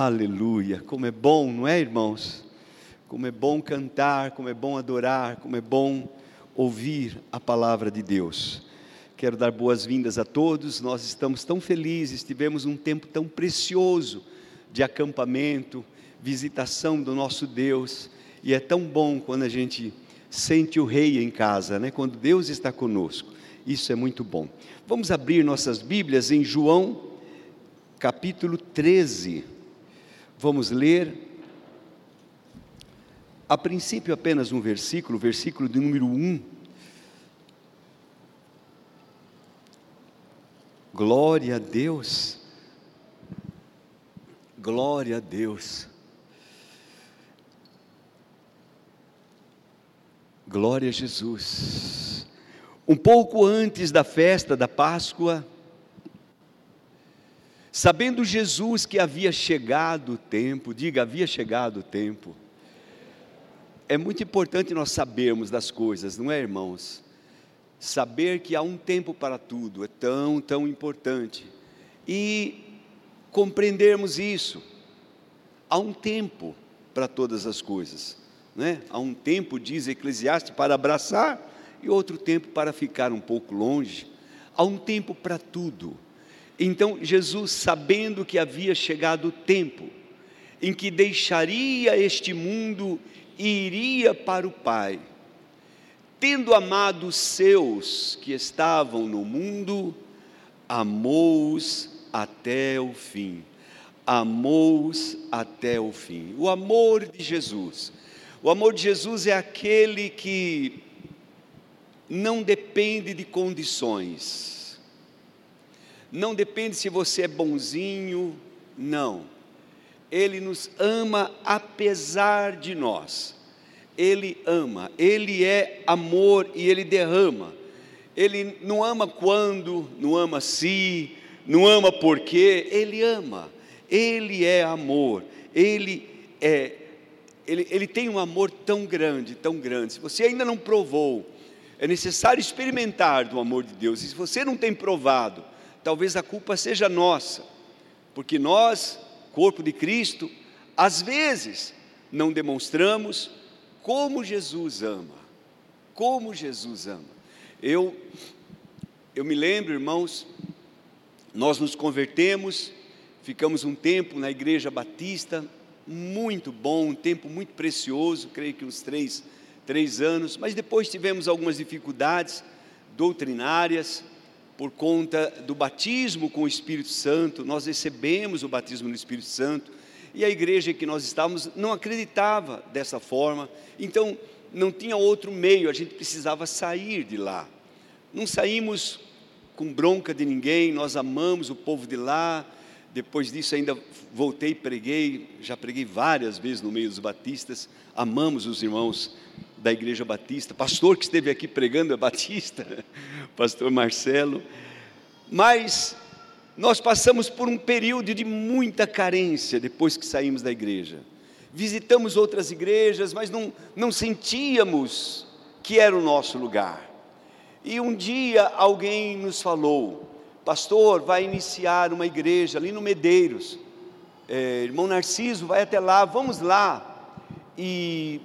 Aleluia, como é bom, não é, irmãos? Como é bom cantar, como é bom adorar, como é bom ouvir a palavra de Deus. Quero dar boas-vindas a todos, nós estamos tão felizes, tivemos um tempo tão precioso de acampamento, visitação do nosso Deus, e é tão bom quando a gente sente o Rei em casa, né? quando Deus está conosco, isso é muito bom. Vamos abrir nossas Bíblias em João, capítulo 13. Vamos ler, a princípio apenas um versículo, versículo de número 1. Glória a Deus, glória a Deus, glória a Jesus. Um pouco antes da festa da Páscoa, Sabendo Jesus que havia chegado o tempo, diga, havia chegado o tempo. É muito importante nós sabermos das coisas, não é, irmãos? Saber que há um tempo para tudo é tão, tão importante. E compreendermos isso. Há um tempo para todas as coisas. Né? Há um tempo, diz Eclesiastes, para abraçar e outro tempo para ficar um pouco longe. Há um tempo para tudo. Então, Jesus, sabendo que havia chegado o tempo em que deixaria este mundo e iria para o Pai, tendo amado os seus que estavam no mundo, amou-os até o fim. Amou-os até o fim. O amor de Jesus. O amor de Jesus é aquele que não depende de condições não depende se você é bonzinho, não. Ele nos ama apesar de nós. Ele ama, ele é amor e ele derrama. Ele não ama quando, não ama se, não ama porque, ele ama. Ele é amor. Ele é ele, ele tem um amor tão grande, tão grande. Se você ainda não provou, é necessário experimentar do amor de Deus. E se você não tem provado, talvez a culpa seja nossa, porque nós, corpo de Cristo, às vezes não demonstramos como Jesus ama, como Jesus ama. Eu, eu me lembro, irmãos, nós nos convertemos, ficamos um tempo na Igreja Batista, muito bom, um tempo muito precioso, creio que uns três, três anos, mas depois tivemos algumas dificuldades doutrinárias, por conta do batismo com o Espírito Santo, nós recebemos o batismo no Espírito Santo, e a igreja em que nós estávamos não acreditava dessa forma, então não tinha outro meio, a gente precisava sair de lá. Não saímos com bronca de ninguém, nós amamos o povo de lá. Depois disso, ainda voltei e preguei, já preguei várias vezes no meio dos batistas. Amamos os irmãos da Igreja Batista. Pastor que esteve aqui pregando é Batista, Pastor Marcelo. Mas nós passamos por um período de muita carência depois que saímos da igreja. Visitamos outras igrejas, mas não, não sentíamos que era o nosso lugar. E um dia alguém nos falou: Pastor, vai iniciar uma igreja ali no Medeiros. É, irmão Narciso, vai até lá, vamos lá. E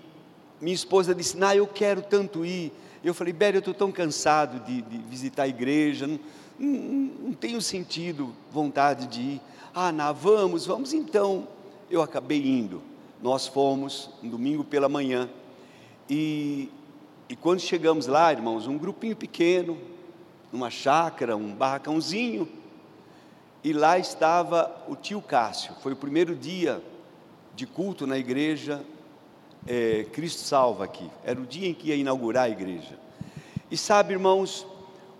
minha esposa disse: Não, eu quero tanto ir. Eu falei: Béria, eu estou tão cansado de, de, visitar a igreja, não, não, não tenho sentido, vontade de ir. Ah, Ná, vamos, vamos então. Eu acabei indo. Nós fomos um domingo pela manhã. E, e quando chegamos lá, irmãos, um grupinho pequeno, numa chácara, um barracãozinho, e lá estava o tio Cássio. Foi o primeiro dia de culto na igreja é, Cristo Salva aqui. Era o dia em que ia inaugurar a igreja. E sabe, irmãos,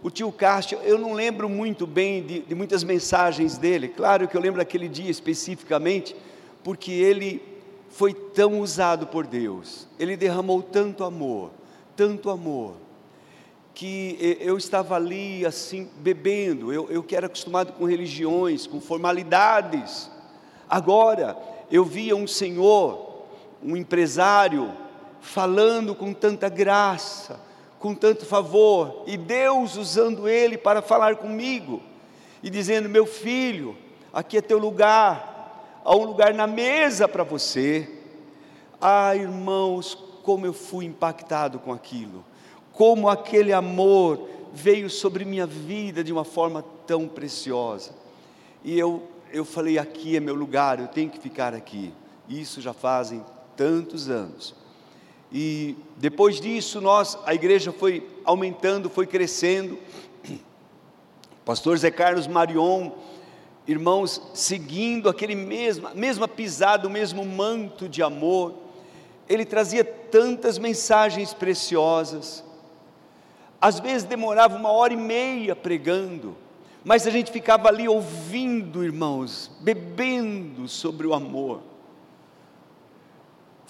o tio Cássio, eu não lembro muito bem de, de muitas mensagens dele. Claro que eu lembro daquele dia especificamente, porque ele foi tão usado por Deus. Ele derramou tanto amor, tanto amor, que eu estava ali assim, bebendo. Eu, eu que era acostumado com religiões, com formalidades. Agora, eu via um Senhor um empresário falando com tanta graça, com tanto favor, e Deus usando ele para falar comigo e dizendo: Meu filho, aqui é teu lugar, a um lugar na mesa para você. Ah, irmãos, como eu fui impactado com aquilo, como aquele amor veio sobre minha vida de uma forma tão preciosa. E eu, eu falei: aqui é meu lugar, eu tenho que ficar aqui. Isso já fazem tantos anos. E depois disso, nós, a igreja foi aumentando, foi crescendo. Pastor Zé Carlos Marion, irmãos, seguindo aquele mesmo, mesma pisada, o mesmo manto de amor, ele trazia tantas mensagens preciosas. Às vezes demorava uma hora e meia pregando, mas a gente ficava ali ouvindo, irmãos, bebendo sobre o amor.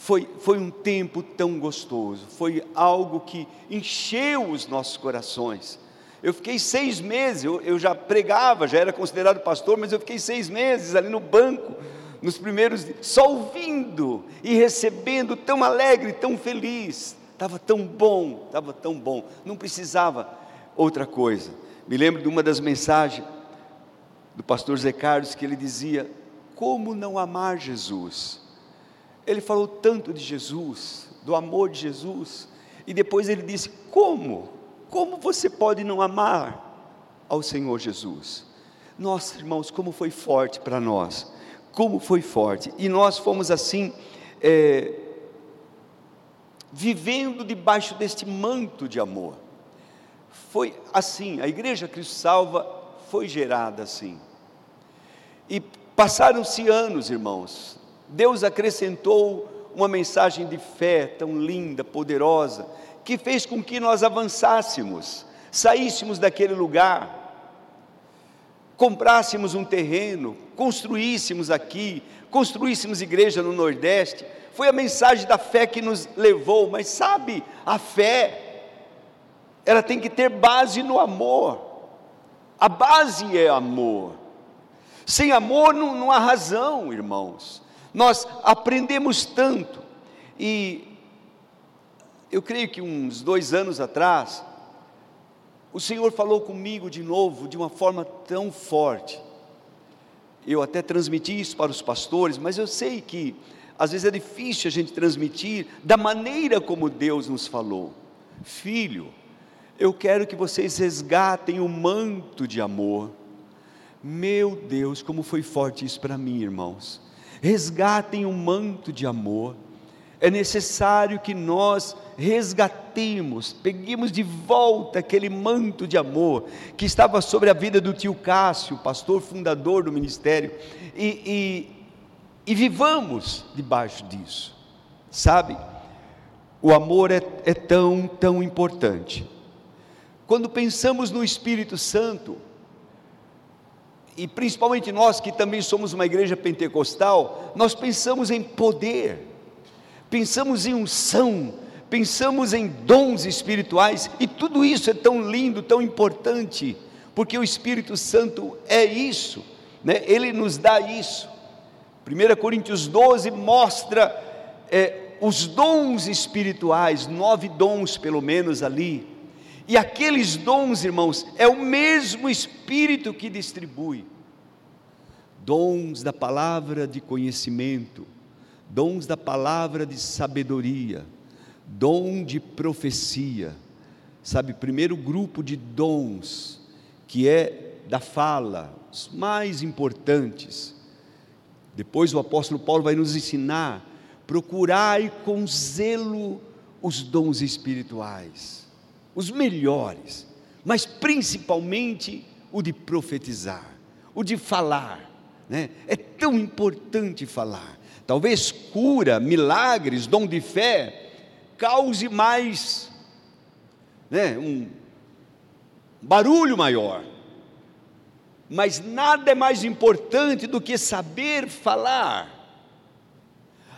Foi, foi um tempo tão gostoso, foi algo que encheu os nossos corações. Eu fiquei seis meses, eu, eu já pregava, já era considerado pastor, mas eu fiquei seis meses ali no banco, nos primeiros dias, só ouvindo e recebendo, tão alegre, tão feliz. Estava tão bom, estava tão bom, não precisava outra coisa. Me lembro de uma das mensagens do pastor Zé Carlos que ele dizia: Como não amar Jesus? Ele falou tanto de Jesus, do amor de Jesus, e depois ele disse: Como? Como você pode não amar ao Senhor Jesus? Nossa, irmãos, como foi forte para nós, como foi forte, e nós fomos assim, é, vivendo debaixo deste manto de amor. Foi assim, a Igreja Cristo Salva foi gerada assim. E passaram-se anos, irmãos, Deus acrescentou uma mensagem de fé tão linda, poderosa, que fez com que nós avançássemos, saíssemos daquele lugar, comprássemos um terreno, construíssemos aqui, construíssemos igreja no Nordeste, foi a mensagem da fé que nos levou, mas sabe, a fé, ela tem que ter base no amor, a base é amor, sem amor não, não há razão, irmãos, nós aprendemos tanto, e eu creio que uns dois anos atrás, o Senhor falou comigo de novo, de uma forma tão forte, eu até transmiti isso para os pastores, mas eu sei que às vezes é difícil a gente transmitir da maneira como Deus nos falou. Filho, eu quero que vocês resgatem o manto de amor. Meu Deus, como foi forte isso para mim, irmãos. Resgatem o manto de amor. É necessário que nós resgatemos, peguemos de volta aquele manto de amor que estava sobre a vida do tio Cássio, pastor fundador do ministério, e, e vivamos debaixo disso, sabe? O amor é, é tão, tão importante. Quando pensamos no Espírito Santo, e principalmente nós que também somos uma igreja pentecostal, nós pensamos em poder, pensamos em unção, pensamos em dons espirituais, e tudo isso é tão lindo, tão importante, porque o Espírito Santo é isso, né? ele nos dá isso. 1 Coríntios 12 mostra é, os dons espirituais, nove dons pelo menos ali. E aqueles dons, irmãos, é o mesmo Espírito que distribui. Dons da palavra de conhecimento, dons da palavra de sabedoria, dom de profecia. Sabe, primeiro grupo de dons, que é da fala, os mais importantes depois o apóstolo Paulo vai nos ensinar: procurai com zelo os dons espirituais, os melhores, mas principalmente o de profetizar, o de falar. Né? É tão importante falar. Talvez cura, milagres, dom de fé, cause mais né, um barulho maior mas nada é mais importante do que saber falar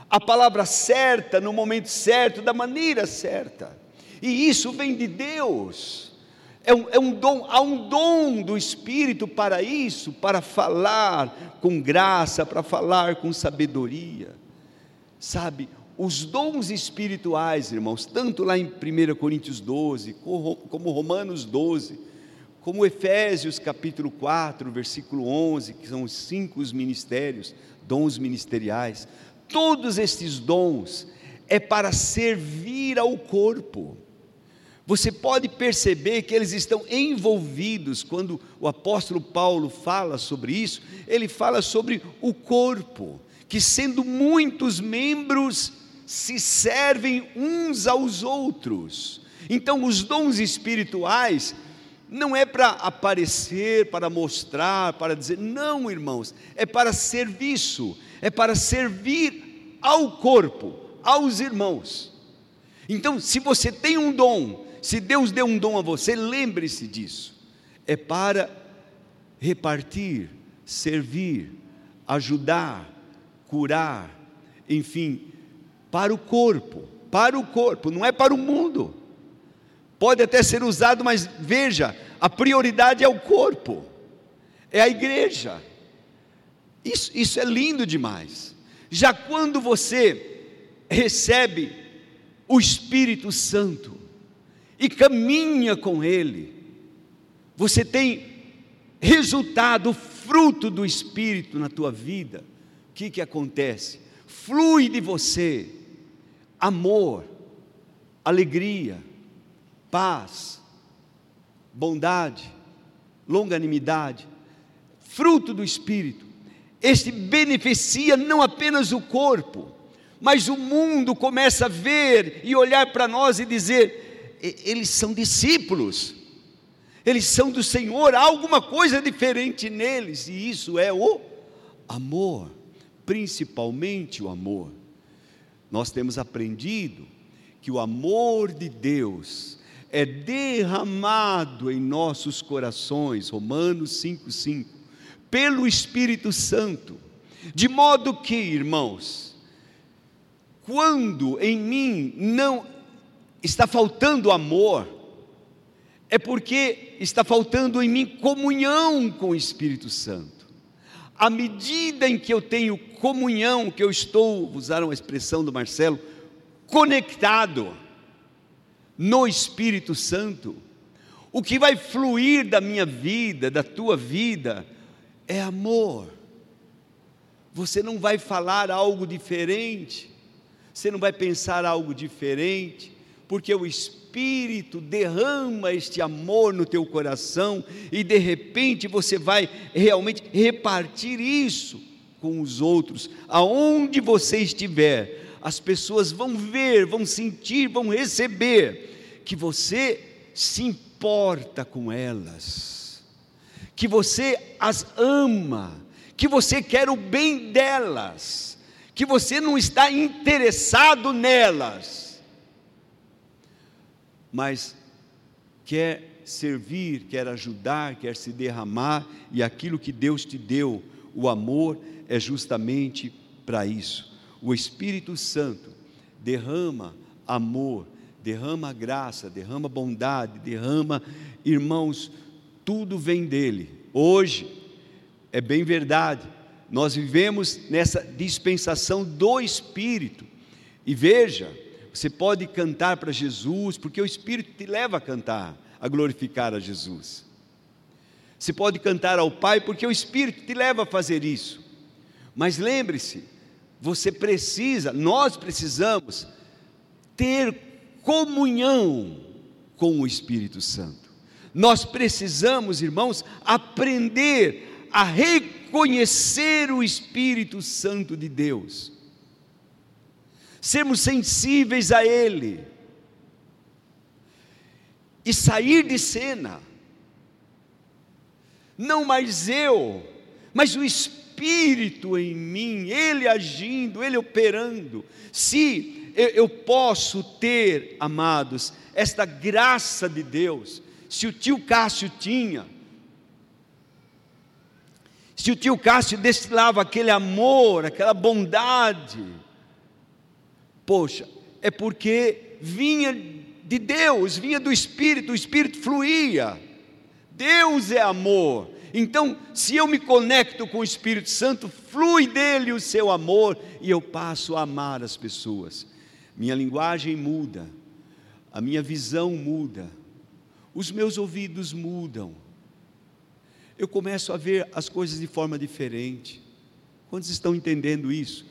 a palavra certa, no momento certo, da maneira certa, e isso vem de Deus. É um, é um, dom, há um dom do Espírito para isso, para falar com graça, para falar com sabedoria. Sabe, os dons espirituais, irmãos, tanto lá em 1 Coríntios 12, como Romanos 12, como Efésios capítulo 4, versículo 11, que são os cinco os ministérios, dons ministeriais. Todos estes dons é para servir ao corpo. Você pode perceber que eles estão envolvidos quando o apóstolo Paulo fala sobre isso, ele fala sobre o corpo, que sendo muitos membros se servem uns aos outros. Então, os dons espirituais não é para aparecer, para mostrar, para dizer, não, irmãos, é para serviço, é para servir ao corpo, aos irmãos. Então, se você tem um dom, se Deus deu um dom a você, lembre-se disso. É para repartir, servir, ajudar, curar, enfim, para o corpo, para o corpo, não é para o mundo. Pode até ser usado, mas veja, a prioridade é o corpo, é a igreja. Isso, isso é lindo demais. Já quando você recebe o Espírito Santo e caminha com Ele, você tem resultado, fruto do Espírito na tua vida. O que, que acontece? Flui de você amor, alegria, paz, bondade, longanimidade, fruto do Espírito. Este beneficia não apenas o corpo, mas o mundo começa a ver e olhar para nós e dizer: eles são discípulos, eles são do Senhor, há alguma coisa diferente neles, e isso é o amor, principalmente o amor. Nós temos aprendido que o amor de Deus é derramado em nossos corações, Romanos 5,5, pelo Espírito Santo, de modo que, irmãos, quando em mim não está faltando amor, é porque está faltando em mim comunhão com o Espírito Santo. À medida em que eu tenho comunhão, que eu estou, usaram a expressão do Marcelo, conectado no Espírito Santo, o que vai fluir da minha vida, da tua vida, é amor. Você não vai falar algo diferente, você não vai pensar algo diferente, porque o Espírito derrama este amor no teu coração e de repente você vai realmente repartir isso com os outros, aonde você estiver, as pessoas vão ver, vão sentir, vão receber que você se importa com elas, que você as ama, que você quer o bem delas, que você não está interessado nelas mas quer servir, quer ajudar, quer se derramar, e aquilo que Deus te deu, o amor, é justamente para isso. O Espírito Santo derrama amor, derrama graça, derrama bondade, derrama, irmãos, tudo vem dele. Hoje, é bem verdade, nós vivemos nessa dispensação do Espírito, e veja, você pode cantar para Jesus, porque o Espírito te leva a cantar, a glorificar a Jesus. Você pode cantar ao Pai, porque o Espírito te leva a fazer isso. Mas lembre-se, você precisa, nós precisamos ter comunhão com o Espírito Santo. Nós precisamos, irmãos, aprender a reconhecer o Espírito Santo de Deus sermos sensíveis a Ele e sair de cena. Não mais eu, mas o Espírito em mim, Ele agindo, Ele operando. Se eu, posso ter, amados, esta graça de Deus, se o tio Cássio tinha, se o tio Cássio destilava aquele amor, aquela bondade, Poxa, é porque vinha de Deus, vinha do Espírito, o Espírito fluía. Deus é amor. Então, se eu me conecto com o Espírito Santo, flui dele o seu amor e eu passo a amar as pessoas. Minha linguagem muda, a minha visão muda, os meus ouvidos mudam, eu começo a ver as coisas de forma diferente. Quantos estão entendendo isso?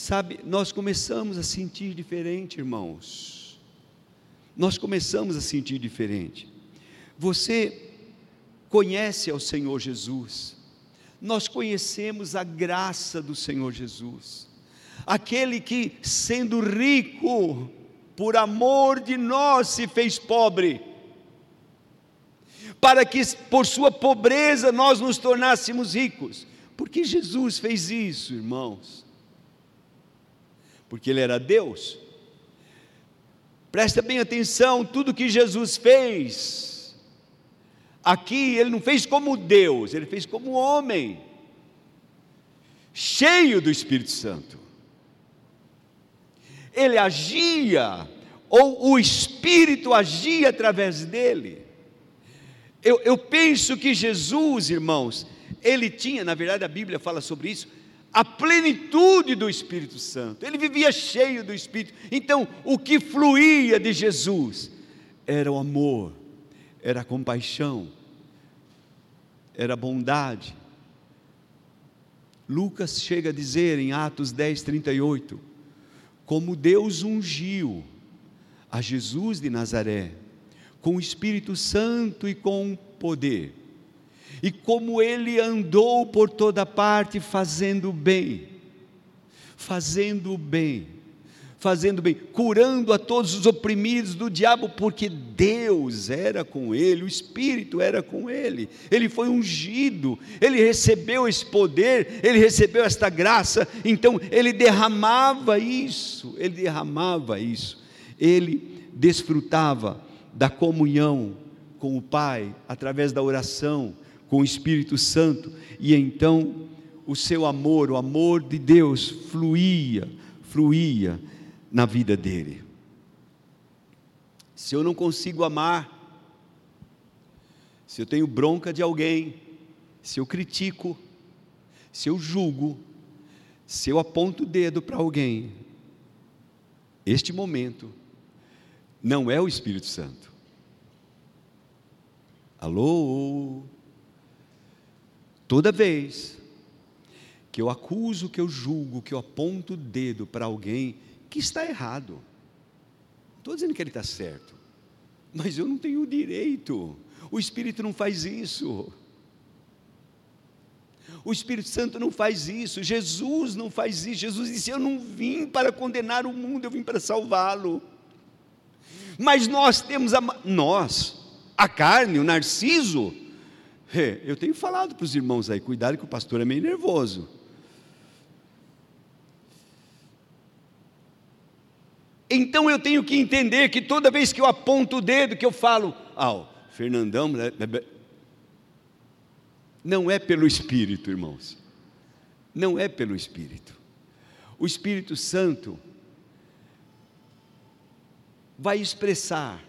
Sabe, nós começamos a sentir diferente, irmãos. Nós começamos a sentir diferente. Você conhece ao Senhor Jesus. Nós conhecemos a graça do Senhor Jesus. Aquele que, sendo rico, por amor de nós se fez pobre para que por sua pobreza nós nos tornássemos ricos. Por que Jesus fez isso, irmãos? Porque Ele era Deus. Presta bem atenção, tudo que Jesus fez, aqui Ele não fez como Deus, Ele fez como homem, cheio do Espírito Santo. Ele agia, ou o Espírito agia através dele. Eu, eu penso que Jesus, irmãos, ele tinha, na verdade a Bíblia fala sobre isso, a plenitude do Espírito Santo, ele vivia cheio do Espírito. Então, o que fluía de Jesus era o amor, era a compaixão, era a bondade. Lucas chega a dizer em Atos 10, 38, como Deus ungiu a Jesus de Nazaré com o Espírito Santo e com poder. E como ele andou por toda parte fazendo bem, fazendo bem, fazendo bem, curando a todos os oprimidos do diabo, porque Deus era com ele, o Espírito era com ele, ele foi ungido, ele recebeu esse poder, ele recebeu esta graça, então ele derramava isso, ele derramava isso, ele desfrutava da comunhão com o Pai, através da oração, com o Espírito Santo, e então o seu amor, o amor de Deus fluía, fluía na vida dele. Se eu não consigo amar, se eu tenho bronca de alguém, se eu critico, se eu julgo, se eu aponto o dedo para alguém, este momento não é o Espírito Santo. Alô? Toda vez que eu acuso, que eu julgo, que eu aponto o dedo para alguém que está errado, estou dizendo que ele está certo, mas eu não tenho o direito, o Espírito não faz isso. O Espírito Santo não faz isso, Jesus não faz isso. Jesus disse: Eu não vim para condenar o mundo, eu vim para salvá-lo. Mas nós temos a nós, a carne, o narciso. Eu tenho falado para os irmãos aí, cuidado que o pastor é meio nervoso. Então eu tenho que entender que toda vez que eu aponto o dedo, que eu falo, ah, Fernandão, né, né, né", não é pelo Espírito, irmãos. Não é pelo Espírito. O Espírito Santo vai expressar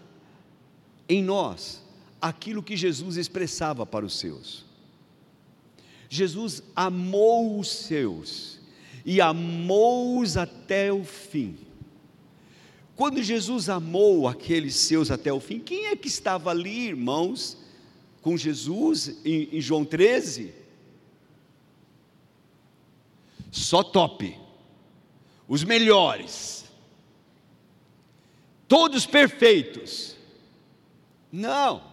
em nós aquilo que Jesus expressava para os seus. Jesus amou os seus e amou-os até o fim. Quando Jesus amou aqueles seus até o fim, quem é que estava ali, irmãos, com Jesus em, em João 13? Só top, os melhores todos perfeitos. Não,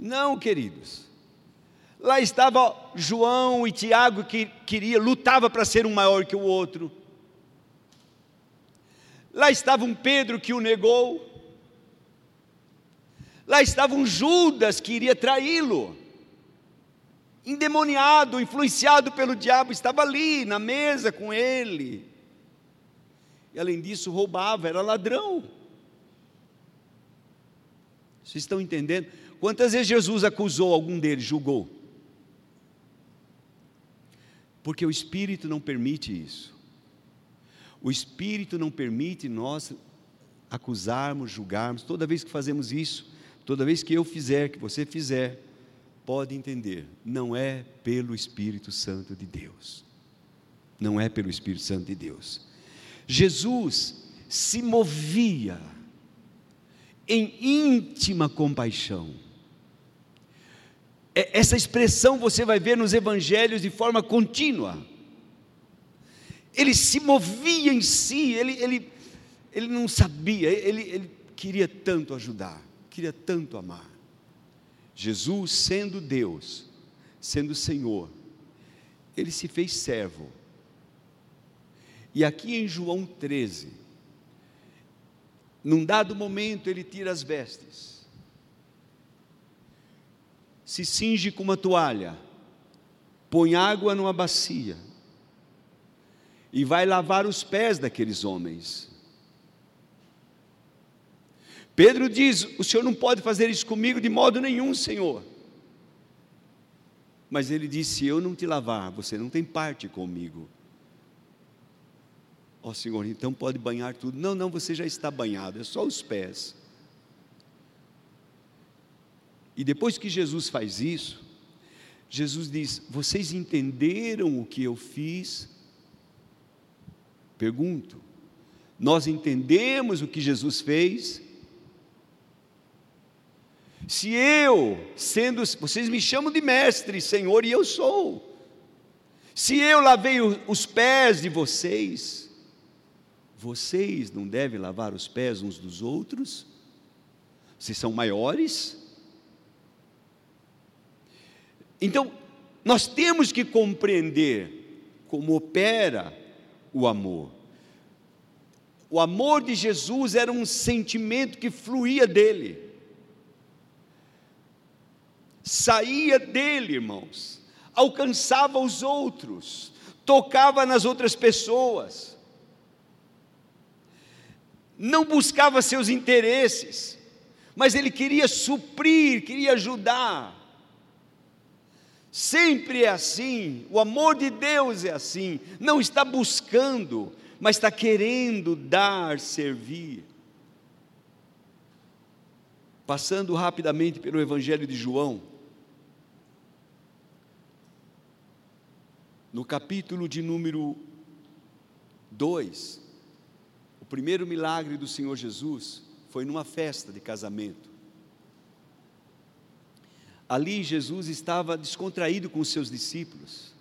não, queridos. Lá estava João e Tiago que queria, lutava para ser um maior que o outro. Lá estava um Pedro que o negou. Lá estava um Judas que iria traí-lo. Endemoniado, influenciado pelo diabo, estava ali na mesa com ele. E além disso, roubava, era ladrão. Vocês estão entendendo? Quantas vezes Jesus acusou algum deles, julgou? Porque o Espírito não permite isso. O Espírito não permite nós acusarmos, julgarmos. Toda vez que fazemos isso, toda vez que eu fizer, que você fizer, pode entender, não é pelo Espírito Santo de Deus. Não é pelo Espírito Santo de Deus. Jesus se movia em íntima compaixão. É, essa expressão você vai ver nos evangelhos de forma contínua. Ele se movia em si, ele, ele, ele não sabia, ele, ele queria tanto ajudar, queria tanto amar. Jesus, sendo Deus, sendo Senhor, ele se fez servo. E aqui em João 13, num dado momento, ele tira as vestes, se cinge com uma toalha, põe água numa bacia e vai lavar os pés daqueles homens. Pedro diz: O senhor não pode fazer isso comigo de modo nenhum, Senhor. Mas ele disse: Se eu não te lavar, você não tem parte comigo. Ó oh, Senhor, então pode banhar tudo. Não, não, você já está banhado, é só os pés. E depois que Jesus faz isso, Jesus diz: Vocês entenderam o que eu fiz? Pergunto: Nós entendemos o que Jesus fez? Se eu, sendo, vocês me chamam de mestre, Senhor, e eu sou. Se eu lavei os pés de vocês, vocês não devem lavar os pés uns dos outros? Vocês são maiores? Então, nós temos que compreender como opera o amor. O amor de Jesus era um sentimento que fluía dele saía dele, irmãos, alcançava os outros, tocava nas outras pessoas, não buscava seus interesses, mas ele queria suprir, queria ajudar. Sempre é assim, o amor de Deus é assim, não está buscando, mas está querendo dar, servir. Passando rapidamente pelo Evangelho de João, no capítulo de número 2, o primeiro milagre do Senhor Jesus foi numa festa de casamento. Ali Jesus estava descontraído com os seus discípulos.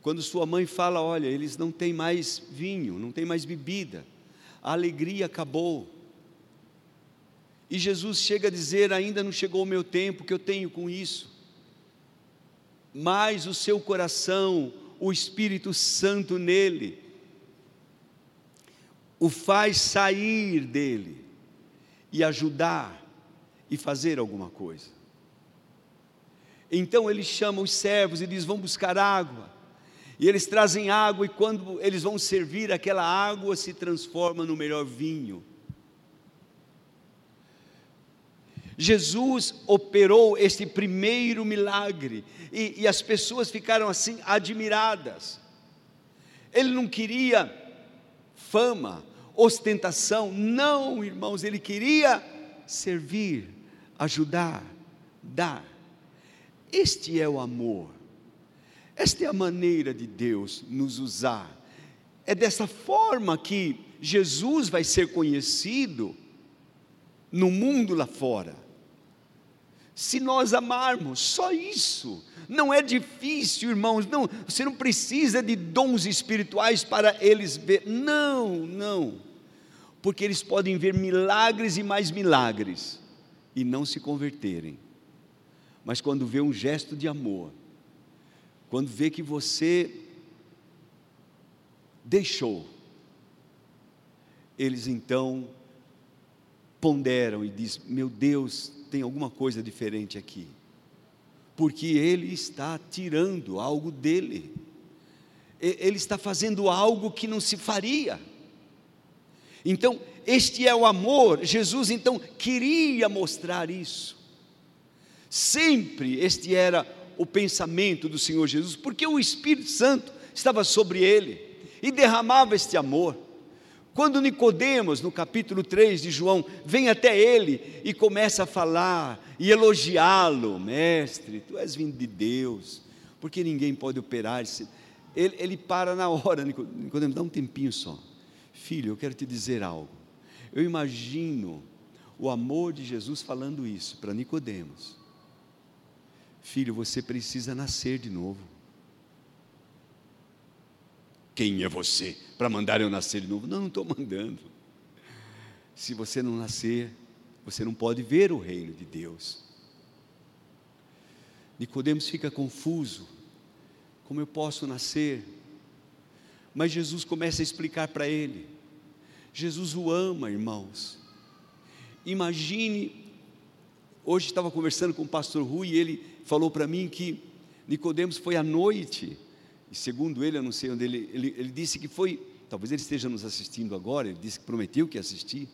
Quando sua mãe fala: Olha, eles não têm mais vinho, não têm mais bebida, a alegria acabou. E Jesus chega a dizer: Ainda não chegou o meu tempo, que eu tenho com isso. Mas o seu coração, o Espírito Santo nele, o faz sair dele e ajudar e fazer alguma coisa. Então ele chama os servos e diz: Vão buscar água. E eles trazem água, e quando eles vão servir, aquela água se transforma no melhor vinho. Jesus operou este primeiro milagre e, e as pessoas ficaram assim admiradas. Ele não queria fama, ostentação, não, irmãos, ele queria servir, ajudar, dar. Este é o amor, esta é a maneira de Deus nos usar. É dessa forma que Jesus vai ser conhecido no mundo lá fora se nós amarmos, só isso. Não é difícil, irmãos, não, você não precisa de dons espirituais para eles ver. Não, não. Porque eles podem ver milagres e mais milagres e não se converterem. Mas quando vê um gesto de amor, quando vê que você deixou, eles então ponderam e diz: "Meu Deus, tem alguma coisa diferente aqui. Porque ele está tirando algo dele. Ele está fazendo algo que não se faria. Então, este é o amor. Jesus então queria mostrar isso. Sempre este era o pensamento do Senhor Jesus, porque o Espírito Santo estava sobre ele e derramava este amor. Quando Nicodemos, no capítulo 3 de João, vem até ele e começa a falar e elogiá-lo, mestre, tu és vindo de Deus, porque ninguém pode operar. Ele, ele para na hora, Nicodemos, dá um tempinho só. Filho, eu quero te dizer algo. Eu imagino o amor de Jesus falando isso para Nicodemos. Filho, você precisa nascer de novo. Quem é você para mandar eu nascer de novo? Não, não estou mandando. Se você não nascer, você não pode ver o reino de Deus. Nicodemos fica confuso. Como eu posso nascer? Mas Jesus começa a explicar para ele. Jesus o ama, irmãos. Imagine, hoje estava conversando com o pastor Rui e ele falou para mim que Nicodemos foi à noite, e segundo ele, eu não sei onde ele, ele, ele disse que foi, talvez ele esteja nos assistindo agora, ele disse que prometeu que assistir.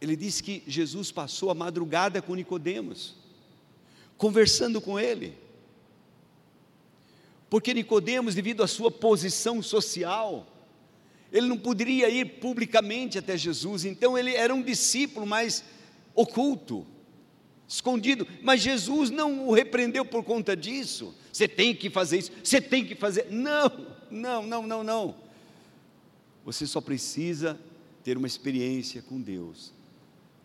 Ele disse que Jesus passou a madrugada com Nicodemos, conversando com ele. Porque Nicodemos, devido à sua posição social, ele não poderia ir publicamente até Jesus, então ele era um discípulo mais oculto, escondido, mas Jesus não o repreendeu por conta disso. Você tem que fazer isso, você tem que fazer. Não, não, não, não, não. Você só precisa ter uma experiência com Deus.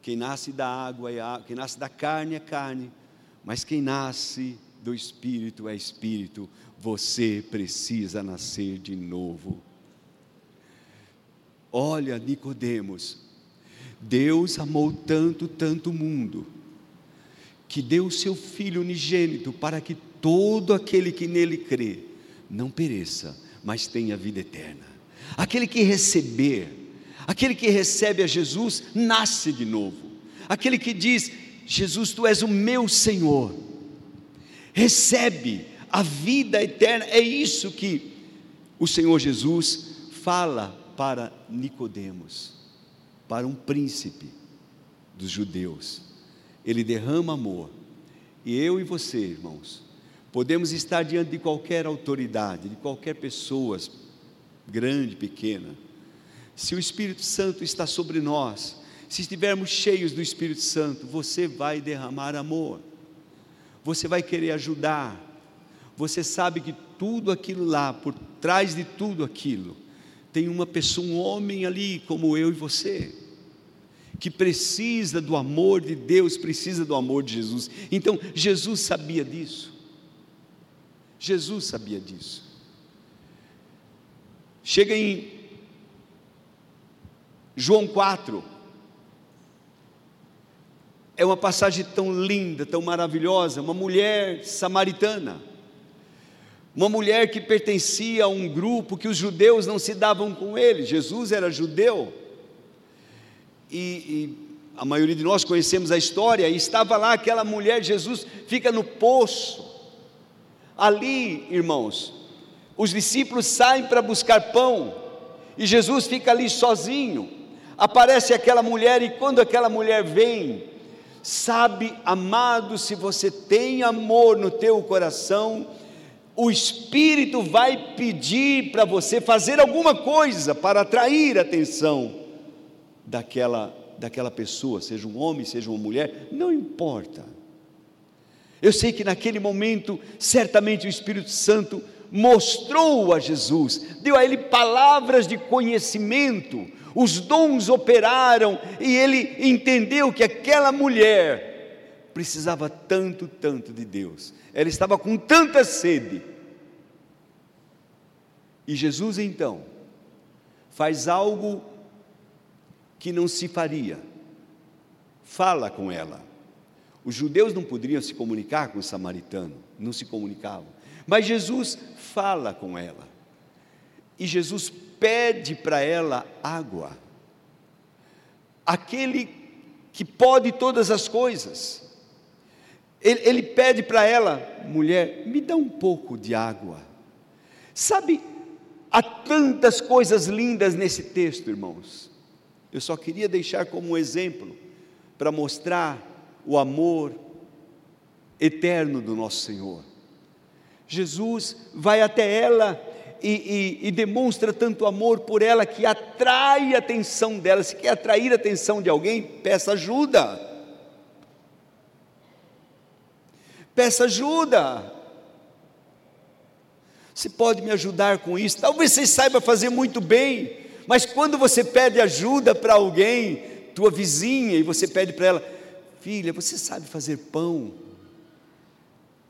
Quem nasce da água é água, quem nasce da carne é carne, mas quem nasce do espírito é espírito. Você precisa nascer de novo. Olha, Nicodemos, Deus amou tanto, tanto o mundo, que deu o seu Filho unigênito para que todo aquele que nele crê não pereça, mas tenha vida eterna. Aquele que receber, aquele que recebe a Jesus, nasce de novo. Aquele que diz: Jesus, tu és o meu Senhor, recebe a vida eterna. É isso que o Senhor Jesus fala para Nicodemos, para um príncipe dos judeus. Ele derrama amor. E eu e você, irmãos, podemos estar diante de qualquer autoridade, de qualquer pessoa, grande, pequena. Se o Espírito Santo está sobre nós, se estivermos cheios do Espírito Santo, você vai derramar amor. Você vai querer ajudar. Você sabe que tudo aquilo lá, por trás de tudo aquilo, tem uma pessoa, um homem ali como eu e você, que precisa do amor de Deus, precisa do amor de Jesus. Então, Jesus sabia disso. Jesus sabia disso. Chega em João 4. É uma passagem tão linda, tão maravilhosa. Uma mulher samaritana uma mulher que pertencia a um grupo que os judeus não se davam com ele. Jesus era judeu. E, e a maioria de nós conhecemos a história. E estava lá aquela mulher, Jesus fica no poço. Ali, irmãos, os discípulos saem para buscar pão. E Jesus fica ali sozinho. Aparece aquela mulher, e quando aquela mulher vem, sabe, amado, se você tem amor no teu coração, o Espírito vai pedir para você fazer alguma coisa para atrair atenção daquela, daquela pessoa, seja um homem, seja uma mulher, não importa. Eu sei que naquele momento, certamente o Espírito Santo mostrou a Jesus, deu a ele palavras de conhecimento, os dons operaram e ele entendeu que aquela mulher precisava tanto, tanto de Deus ela estava com tanta sede. E Jesus então faz algo que não se faria. Fala com ela. Os judeus não poderiam se comunicar com o samaritano, não se comunicavam. Mas Jesus fala com ela. E Jesus pede para ela água. Aquele que pode todas as coisas ele, ele pede para ela, mulher, me dá um pouco de água. Sabe, há tantas coisas lindas nesse texto, irmãos. Eu só queria deixar como um exemplo para mostrar o amor eterno do nosso Senhor. Jesus vai até ela e, e, e, demonstra tanto amor por ela que atrai a atenção dela. Se quer atrair a atenção de alguém, peça ajuda. peça ajuda. Você pode me ajudar com isso? Talvez você saiba fazer muito bem, mas quando você pede ajuda para alguém, tua vizinha, e você pede para ela, filha, você sabe fazer pão?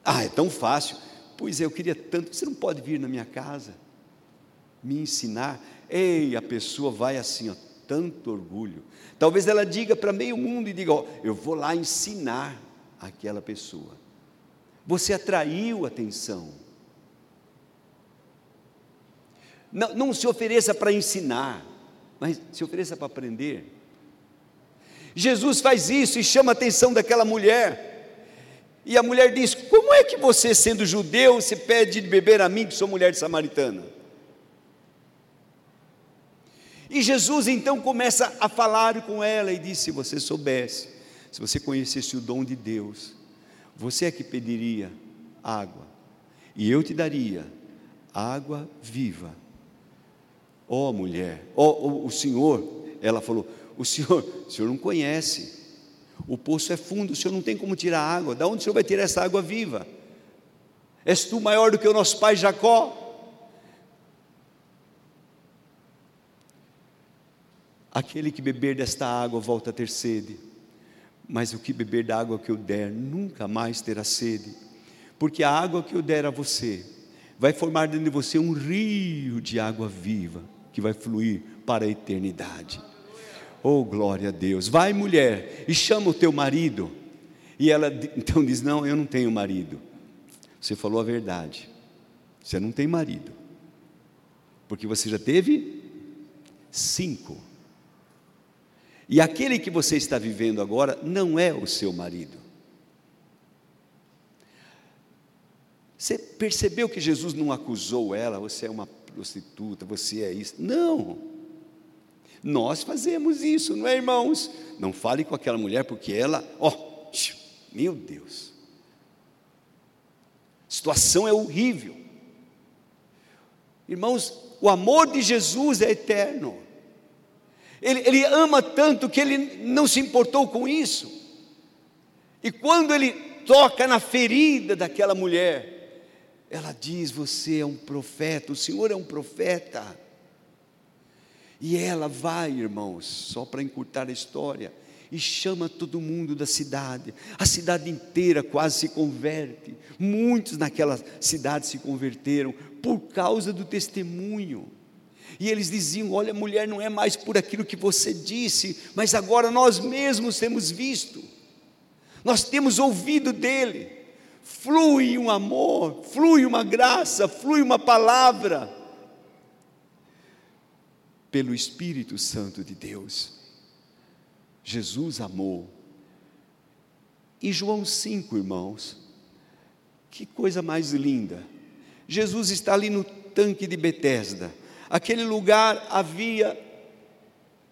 Ah, é tão fácil. Pois é, eu queria tanto. Você não pode vir na minha casa me ensinar. Ei, a pessoa vai assim, ó, tanto orgulho. Talvez ela diga para meio mundo e diga: ó, eu vou lá ensinar aquela pessoa. Você atraiu atenção. Não, não se ofereça para ensinar, mas se ofereça para aprender. Jesus faz isso e chama a atenção daquela mulher. E a mulher diz: Como é que você, sendo judeu, se pede de beber a mim, que sou mulher samaritana? E Jesus então começa a falar com ela e diz: Se você soubesse, se você conhecesse o dom de Deus, você é que pediria água, e eu te daria água viva. Ó oh, mulher, ó oh, o Senhor, ela falou: O Senhor, o Senhor não conhece, o poço é fundo, o Senhor não tem como tirar água, da onde o Senhor vai tirar essa água viva? És tu maior do que o nosso pai Jacó? Aquele que beber desta água volta a ter sede, mas o que beber da água que eu der nunca mais terá sede, porque a água que eu der a você vai formar dentro de você um rio de água viva que vai fluir para a eternidade. Oh, glória a Deus! Vai, mulher, e chama o teu marido. E ela então diz: Não, eu não tenho marido. Você falou a verdade. Você não tem marido. Porque você já teve cinco. E aquele que você está vivendo agora não é o seu marido. Você percebeu que Jesus não acusou ela, você é uma prostituta, você é isso. Não. Nós fazemos isso, não é, irmãos? Não fale com aquela mulher porque ela, ó, oh, meu Deus. A situação é horrível. Irmãos, o amor de Jesus é eterno. Ele, ele ama tanto que ele não se importou com isso. E quando ele toca na ferida daquela mulher, ela diz: Você é um profeta, o Senhor é um profeta. E ela vai, irmãos, só para encurtar a história, e chama todo mundo da cidade. A cidade inteira quase se converte. Muitos naquela cidade se converteram por causa do testemunho. E eles diziam: Olha, mulher, não é mais por aquilo que você disse, mas agora nós mesmos temos visto, nós temos ouvido dele. Flui um amor, flui uma graça, flui uma palavra, pelo Espírito Santo de Deus. Jesus amou. E João 5, irmãos, que coisa mais linda. Jesus está ali no tanque de Betesda Aquele lugar havia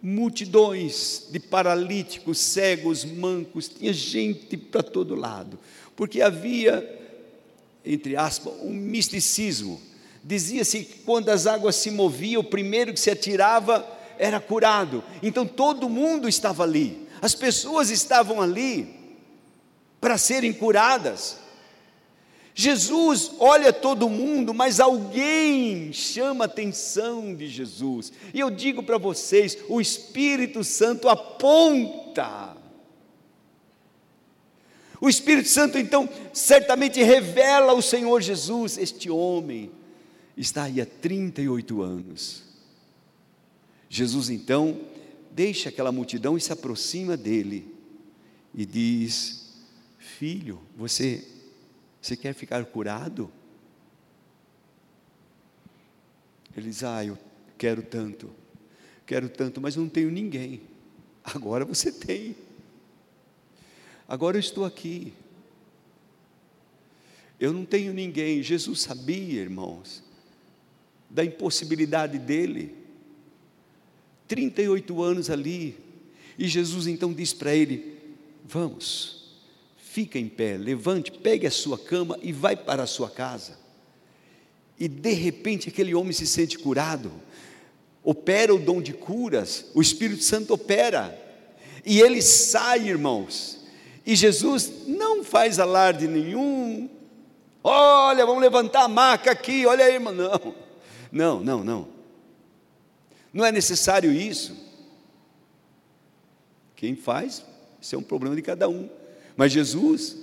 multidões de paralíticos, cegos, mancos, tinha gente para todo lado, porque havia, entre aspas, um misticismo. Dizia-se que quando as águas se moviam, o primeiro que se atirava era curado. Então todo mundo estava ali, as pessoas estavam ali para serem curadas. Jesus olha todo mundo, mas alguém chama a atenção de Jesus. E eu digo para vocês: o Espírito Santo aponta. O Espírito Santo então certamente revela o Senhor Jesus. Este homem está aí há 38 anos. Jesus então deixa aquela multidão e se aproxima dele e diz: Filho, você você quer ficar curado? Ele diz: Ah, eu quero tanto, quero tanto, mas não tenho ninguém. Agora você tem. Agora eu estou aqui. Eu não tenho ninguém. Jesus sabia, irmãos, da impossibilidade dele. 38 anos ali. E Jesus então diz para ele: Vamos fica em pé, levante, pegue a sua cama e vai para a sua casa. E de repente aquele homem se sente curado, opera o dom de curas, o Espírito Santo opera, e ele sai, irmãos. E Jesus não faz alarde nenhum. Olha, vamos levantar a maca aqui, olha aí, irmão. Não, não, não, não. Não é necessário isso. Quem faz, isso é um problema de cada um. Mas Jesus,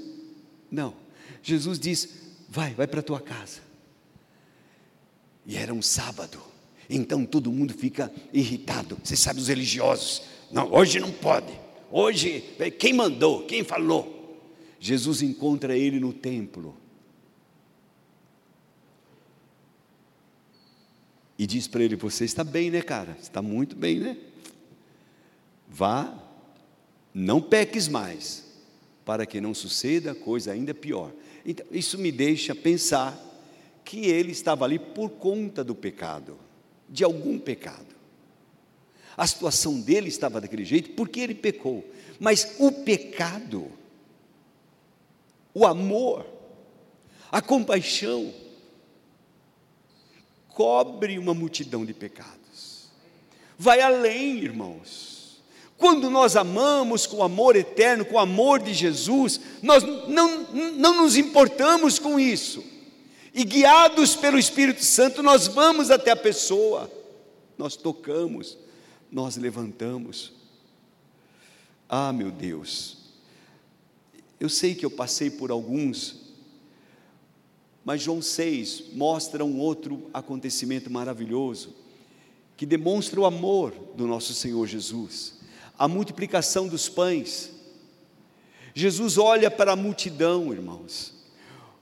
não. Jesus diz: Vai, vai para a tua casa. E era um sábado, então todo mundo fica irritado. Você sabe, os religiosos: Não, hoje não pode. Hoje, quem mandou? Quem falou? Jesus encontra ele no templo. E diz para ele: Você está bem, né, cara? Está muito bem, né? Vá, não peques mais, para que não suceda coisa ainda pior. Então, isso me deixa pensar que ele estava ali por conta do pecado, de algum pecado. A situação dele estava daquele jeito porque ele pecou, mas o pecado, o amor, a compaixão, cobre uma multidão de pecados. Vai além, irmãos. Quando nós amamos com amor eterno, com o amor de Jesus, nós não, não nos importamos com isso. E guiados pelo Espírito Santo, nós vamos até a pessoa, nós tocamos, nós levantamos. Ah, meu Deus, eu sei que eu passei por alguns, mas João 6 mostra um outro acontecimento maravilhoso, que demonstra o amor do nosso Senhor Jesus a multiplicação dos pães. Jesus olha para a multidão, irmãos.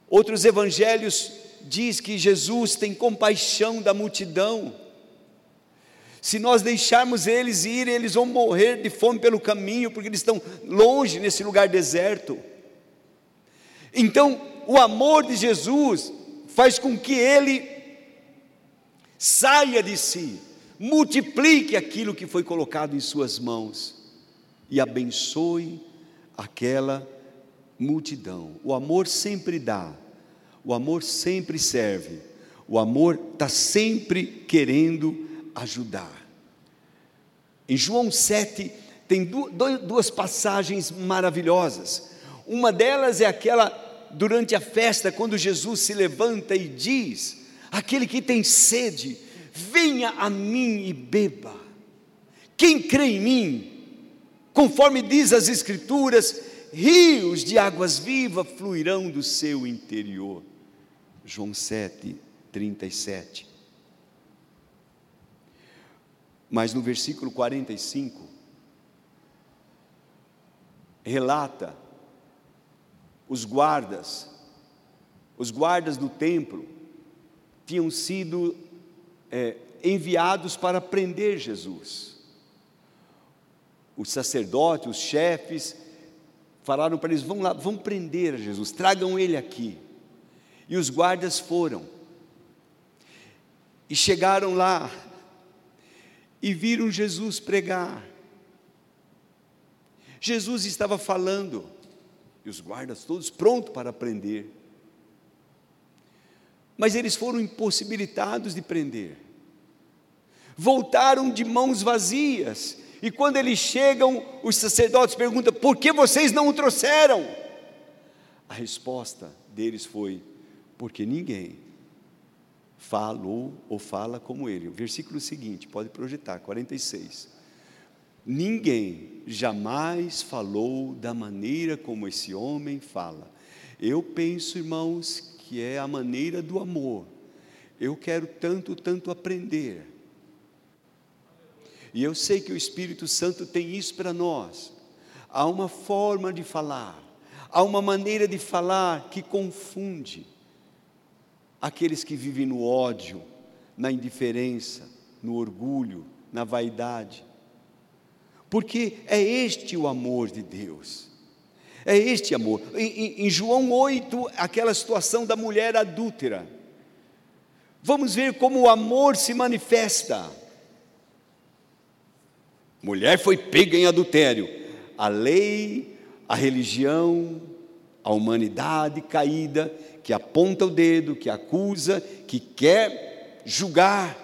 Outros evangelhos diz que Jesus tem compaixão da multidão. Se nós deixarmos eles ir, eles vão morrer de fome pelo caminho, porque eles estão longe nesse lugar deserto. Então, o amor de Jesus faz com que ele saia de si multiplique aquilo que foi colocado em suas mãos e abençoe aquela multidão. O amor sempre dá, o amor sempre serve, o amor está sempre querendo ajudar. Em João 7, tem duas passagens maravilhosas. Uma delas é aquela durante a festa, quando Jesus se levanta e diz: Aquele que tem sede, venha a mim e beba. Quem crê em mim, conforme diz as Escrituras, rios de águas vivas fluirão do seu interior. João 7, 37. Mas no versículo 45, relata os guardas, os guardas do templo, tinham sido é, enviados para prender Jesus. Os sacerdotes, os chefes, falaram para eles: vão lá, vão prender Jesus, tragam ele aqui. E os guardas foram. E chegaram lá e viram Jesus pregar. Jesus estava falando, e os guardas todos prontos para prender mas eles foram impossibilitados de prender. Voltaram de mãos vazias, e quando eles chegam, os sacerdotes perguntam: por que vocês não o trouxeram? A resposta deles foi: porque ninguém falou ou fala como ele. O versículo seguinte, pode projetar, 46. Ninguém jamais falou da maneira como esse homem fala. Eu penso, irmãos, que é a maneira do amor. Eu quero tanto, tanto aprender. E eu sei que o Espírito Santo tem isso para nós. Há uma forma de falar, há uma maneira de falar que confunde aqueles que vivem no ódio, na indiferença, no orgulho, na vaidade. Porque é este o amor de Deus. É este amor. Em, em, João 8, aquela situação da mulher adúltera. Vamos ver como o amor se manifesta. Mulher foi pega em adultério. A lei, a religião, a humanidade caída, que aponta o dedo, que acusa, que quer julgar.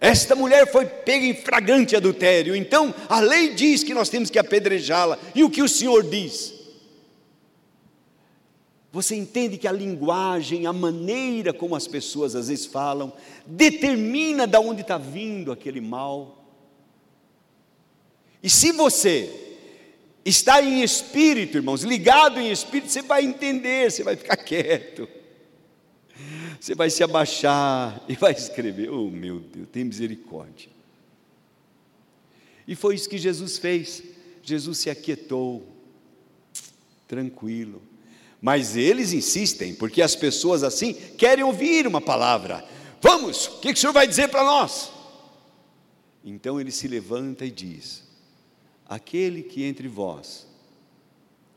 Esta mulher foi pega em flagrante adultério, então a lei diz que nós temos que apedrejá-la, e o que o Senhor diz? Você entende que a linguagem, a maneira como as pessoas às vezes falam, determina de onde está vindo aquele mal. E se você está em espírito, irmãos, ligado em espírito, você vai entender, você vai ficar quieto. Você vai se abaixar e vai escrever: Oh meu Deus, tem misericórdia. E foi isso que Jesus fez. Jesus se aquietou, tranquilo. Mas eles insistem, porque as pessoas assim querem ouvir uma palavra. Vamos, o que, que o senhor vai dizer para nós? Então ele se levanta e diz: Aquele que entre vós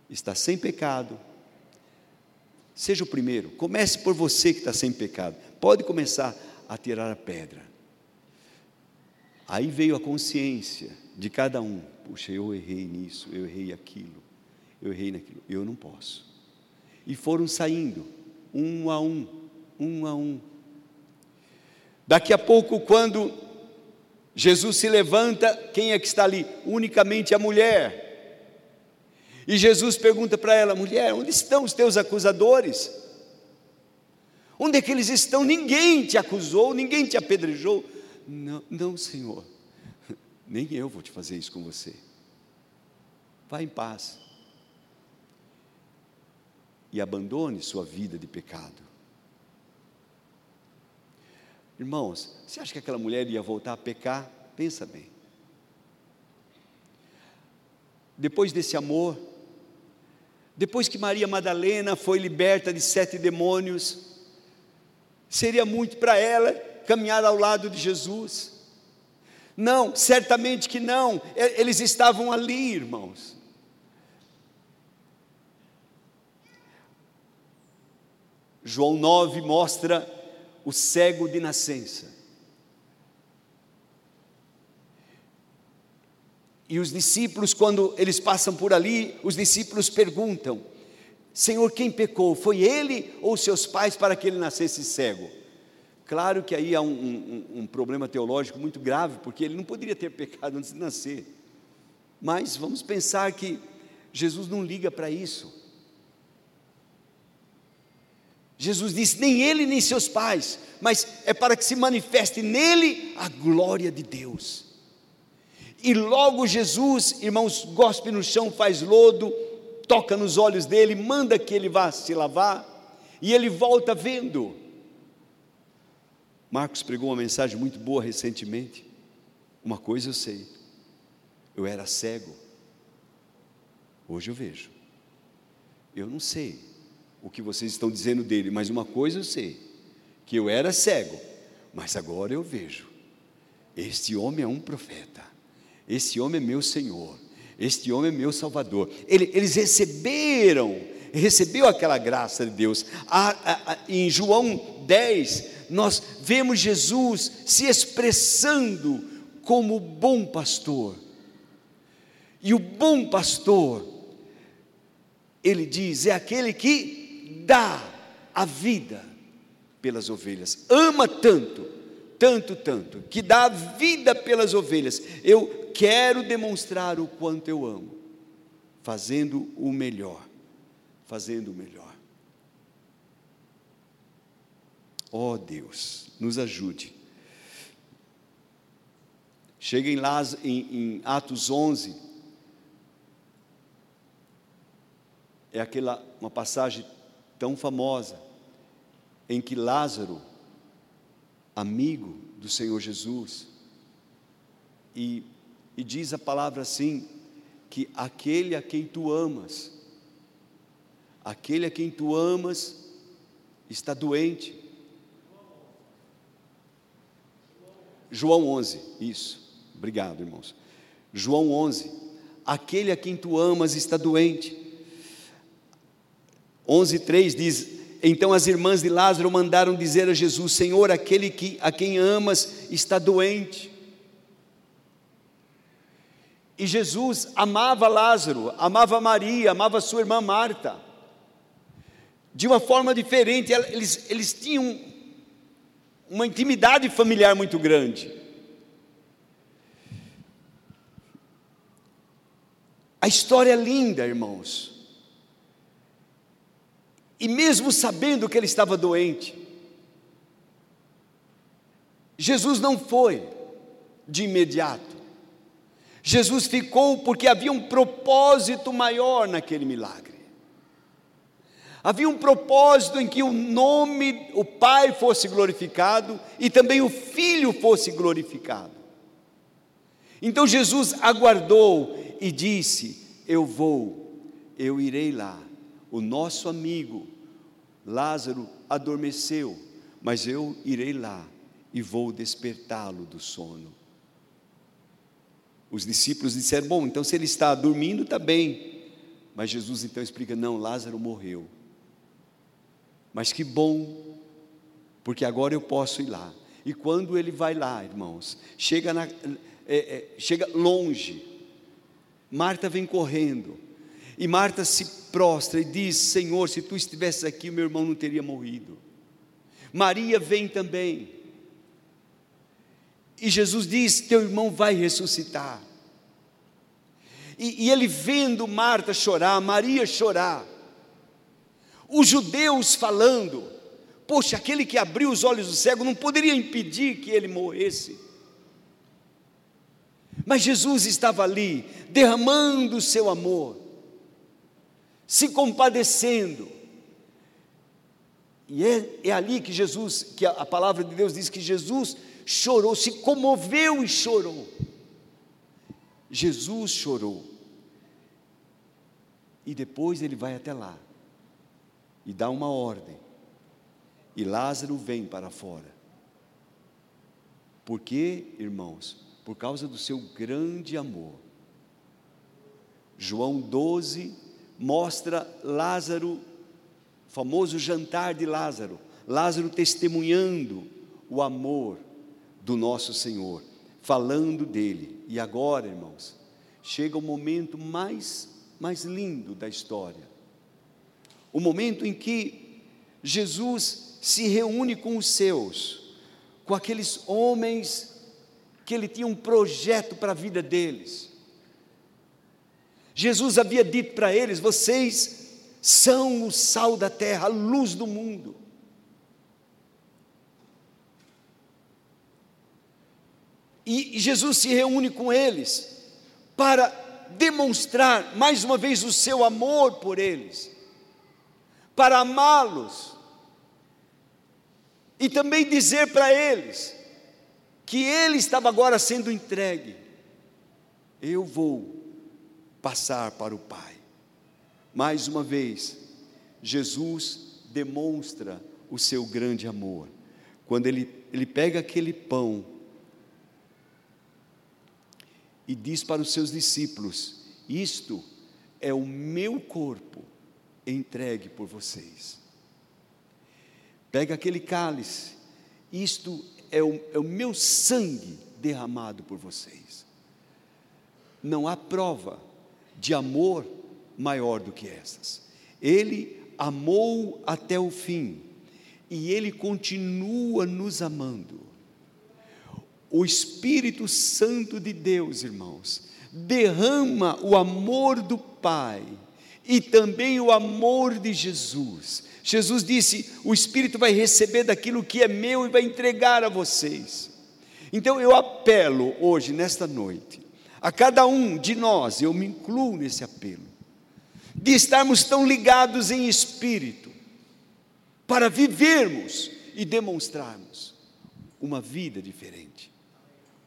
está sem pecado, seja o primeiro, comece por você que está sem pecado, pode começar a tirar a pedra. Aí veio a consciência de cada um: puxa, eu errei nisso, eu errei aquilo, eu errei naquilo, eu não posso. E foram saindo, um a um, um a um. Daqui a pouco, quando Jesus se levanta, quem é que está ali? Unicamente a mulher. E Jesus pergunta para ela: mulher, onde estão os teus acusadores? Onde é que eles estão? Ninguém te acusou, ninguém te apedrejou. Não, não, Senhor, nem eu vou te fazer isso com você. Vá em paz. E abandone sua vida de pecado. Irmãos, você acha que aquela mulher ia voltar a pecar? Pensa bem. Depois desse amor, depois que Maria Madalena foi liberta de sete demônios, seria muito para ela caminhar ao lado de Jesus. Não, certamente que não, eles estavam ali, irmãos. João 9 mostra o cego de nascença. E os discípulos, quando eles passam por ali, os discípulos perguntam: Senhor, quem pecou? Foi ele ou seus pais para que ele nascesse cego? Claro que aí há um, um, um problema teológico muito grave, porque ele não poderia ter pecado antes de nascer. Mas vamos pensar que Jesus não liga para isso. Jesus disse: nem ele nem seus pais, mas é para que se manifeste nele a glória de Deus. E logo Jesus, irmãos, gospe no chão, faz lodo, toca nos olhos dele, manda que ele vá se lavar, e ele volta vendo. Marcos pregou uma mensagem muito boa recentemente. Uma coisa eu sei, eu era cego, hoje eu vejo. Eu não sei o que vocês estão dizendo dele, mas uma coisa eu sei: que eu era cego, mas agora eu vejo. Este homem é um profeta, este homem é meu Senhor, este homem é meu Salvador. Ele, eles receberam, recebeu aquela graça de Deus. em João 10, nós vemos Jesus se expressando como bom pastor. E o bom pastor, ele diz, é aquele que dá a vida pelas ovelhas, ama tanto, tanto, tanto, que dá a vida pelas ovelhas. Eu quero demonstrar o quanto eu amo, fazendo o melhor, fazendo o melhor. Ó oh Deus, nos ajude. Chega em, em, em Atos 11, é aquela uma passagem tão famosa, em que Lázaro, amigo do Senhor Jesus, e, e diz a palavra assim: que aquele a quem tu amas, aquele a quem tu amas, está doente. João 11, isso, obrigado irmãos. João 11, aquele a quem tu amas está doente. 11:3 diz: Então as irmãs de Lázaro mandaram dizer a Jesus: Senhor, aquele que a quem amas está doente. E Jesus amava Lázaro, amava Maria, amava sua irmã Marta. De uma forma diferente, eles, eles tinham uma intimidade familiar muito grande. A história é linda, irmãos. E mesmo sabendo que ele estava doente, Jesus não foi de imediato. Jesus ficou porque havia um propósito maior naquele milagre. Havia um propósito em que o nome, o Pai fosse glorificado e também o Filho fosse glorificado. Então Jesus aguardou e disse: Eu vou, eu irei lá. O nosso amigo Lázaro adormeceu, mas eu irei lá e vou despertá-lo do sono. Os discípulos disseram: Bom, então se ele está dormindo, está bem. Mas Jesus então explica: Não, Lázaro morreu. Mas que bom, porque agora eu posso ir lá. E quando ele vai lá, irmãos, chega, na, é, é, chega longe, Marta vem correndo, e Marta se prostra e diz: Senhor, se tu estivesses aqui, meu irmão não teria morrido. Maria vem também. E Jesus diz: Teu irmão vai ressuscitar. E, e ele vendo Marta chorar, Maria chorar, os judeus falando, poxa, aquele que abriu os olhos do cego não poderia impedir que ele morresse. Mas Jesus estava ali, derramando o seu amor, se compadecendo. E é, é ali que Jesus, que a, a palavra de Deus diz que Jesus chorou, se comoveu e chorou. Jesus chorou. E depois ele vai até lá e dá uma ordem. E Lázaro vem para fora. Por quê, irmãos? Por causa do seu grande amor. João 12 mostra Lázaro, famoso jantar de Lázaro, Lázaro testemunhando o amor do nosso Senhor, falando dele. E agora, irmãos, chega o momento mais mais lindo da história o momento em que Jesus se reúne com os seus, com aqueles homens que ele tinha um projeto para a vida deles. Jesus havia dito para eles: vocês são o sal da terra, a luz do mundo. E Jesus se reúne com eles para demonstrar mais uma vez o seu amor por eles para amá-los e também dizer para eles que ele estava agora sendo entregue. Eu vou passar para o Pai. Mais uma vez, Jesus demonstra o seu grande amor. Quando ele, ele pega aquele pão e diz para os seus discípulos: Isto é o meu corpo entregue por vocês. Pega aquele cálice, isto é o, é o meu sangue derramado por vocês. Não há prova de amor maior do que essas. Ele amou até o fim e ele continua nos amando. O Espírito Santo de Deus, irmãos, derrama o amor do Pai e também o amor de Jesus. Jesus disse: O Espírito vai receber daquilo que é meu e vai entregar a vocês. Então eu apelo hoje, nesta noite, a cada um de nós, eu me incluo nesse apelo, de estarmos tão ligados em espírito, para vivermos e demonstrarmos uma vida diferente,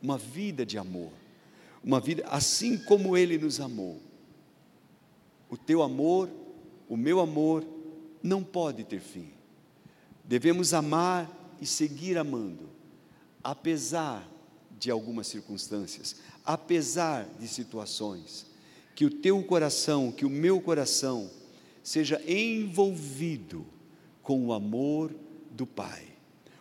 uma vida de amor, uma vida assim como Ele nos amou o teu amor, o meu amor, não pode ter fim. Devemos amar e seguir amando, apesar de algumas circunstâncias, apesar de situações. Que o teu coração, que o meu coração, seja envolvido com o amor do Pai,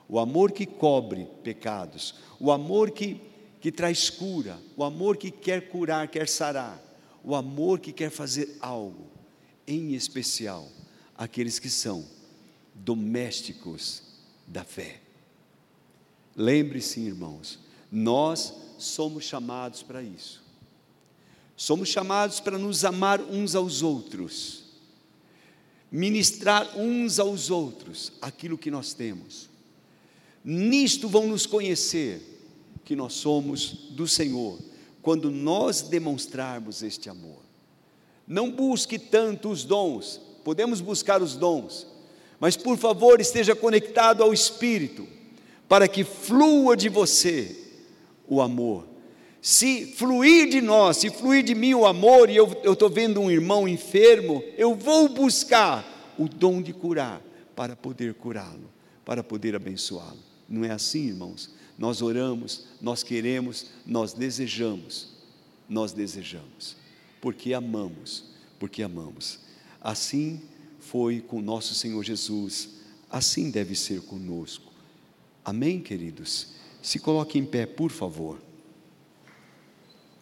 o amor que cobre pecados, o amor que, que traz cura, o amor que quer curar, quer sarar o amor que quer fazer algo, em especial aqueles que são domésticos da fé. Lembre-se, irmãos, nós somos chamados para isso. Somos chamados para nos amar uns aos outros, ministrar uns aos outros aquilo que nós temos. Nisto vão nos conhecer que nós somos do Senhor quando nós demonstrarmos este amor. Não busque tanto os dons, podemos buscar os dons, mas por favor esteja conectado ao Espírito, para que flua de você o amor. Se fluir de nós, se fluir de mim o amor, e eu estou vendo um irmão enfermo, eu vou buscar o dom de curar, para poder curá-lo, para poder abençoá-lo. Não é assim, irmãos? Nós oramos, nós queremos, nós desejamos, nós desejamos, porque amamos, porque amamos. Assim foi com nosso Senhor Jesus, assim deve ser conosco. Amém, queridos? Se coloque em pé, por favor.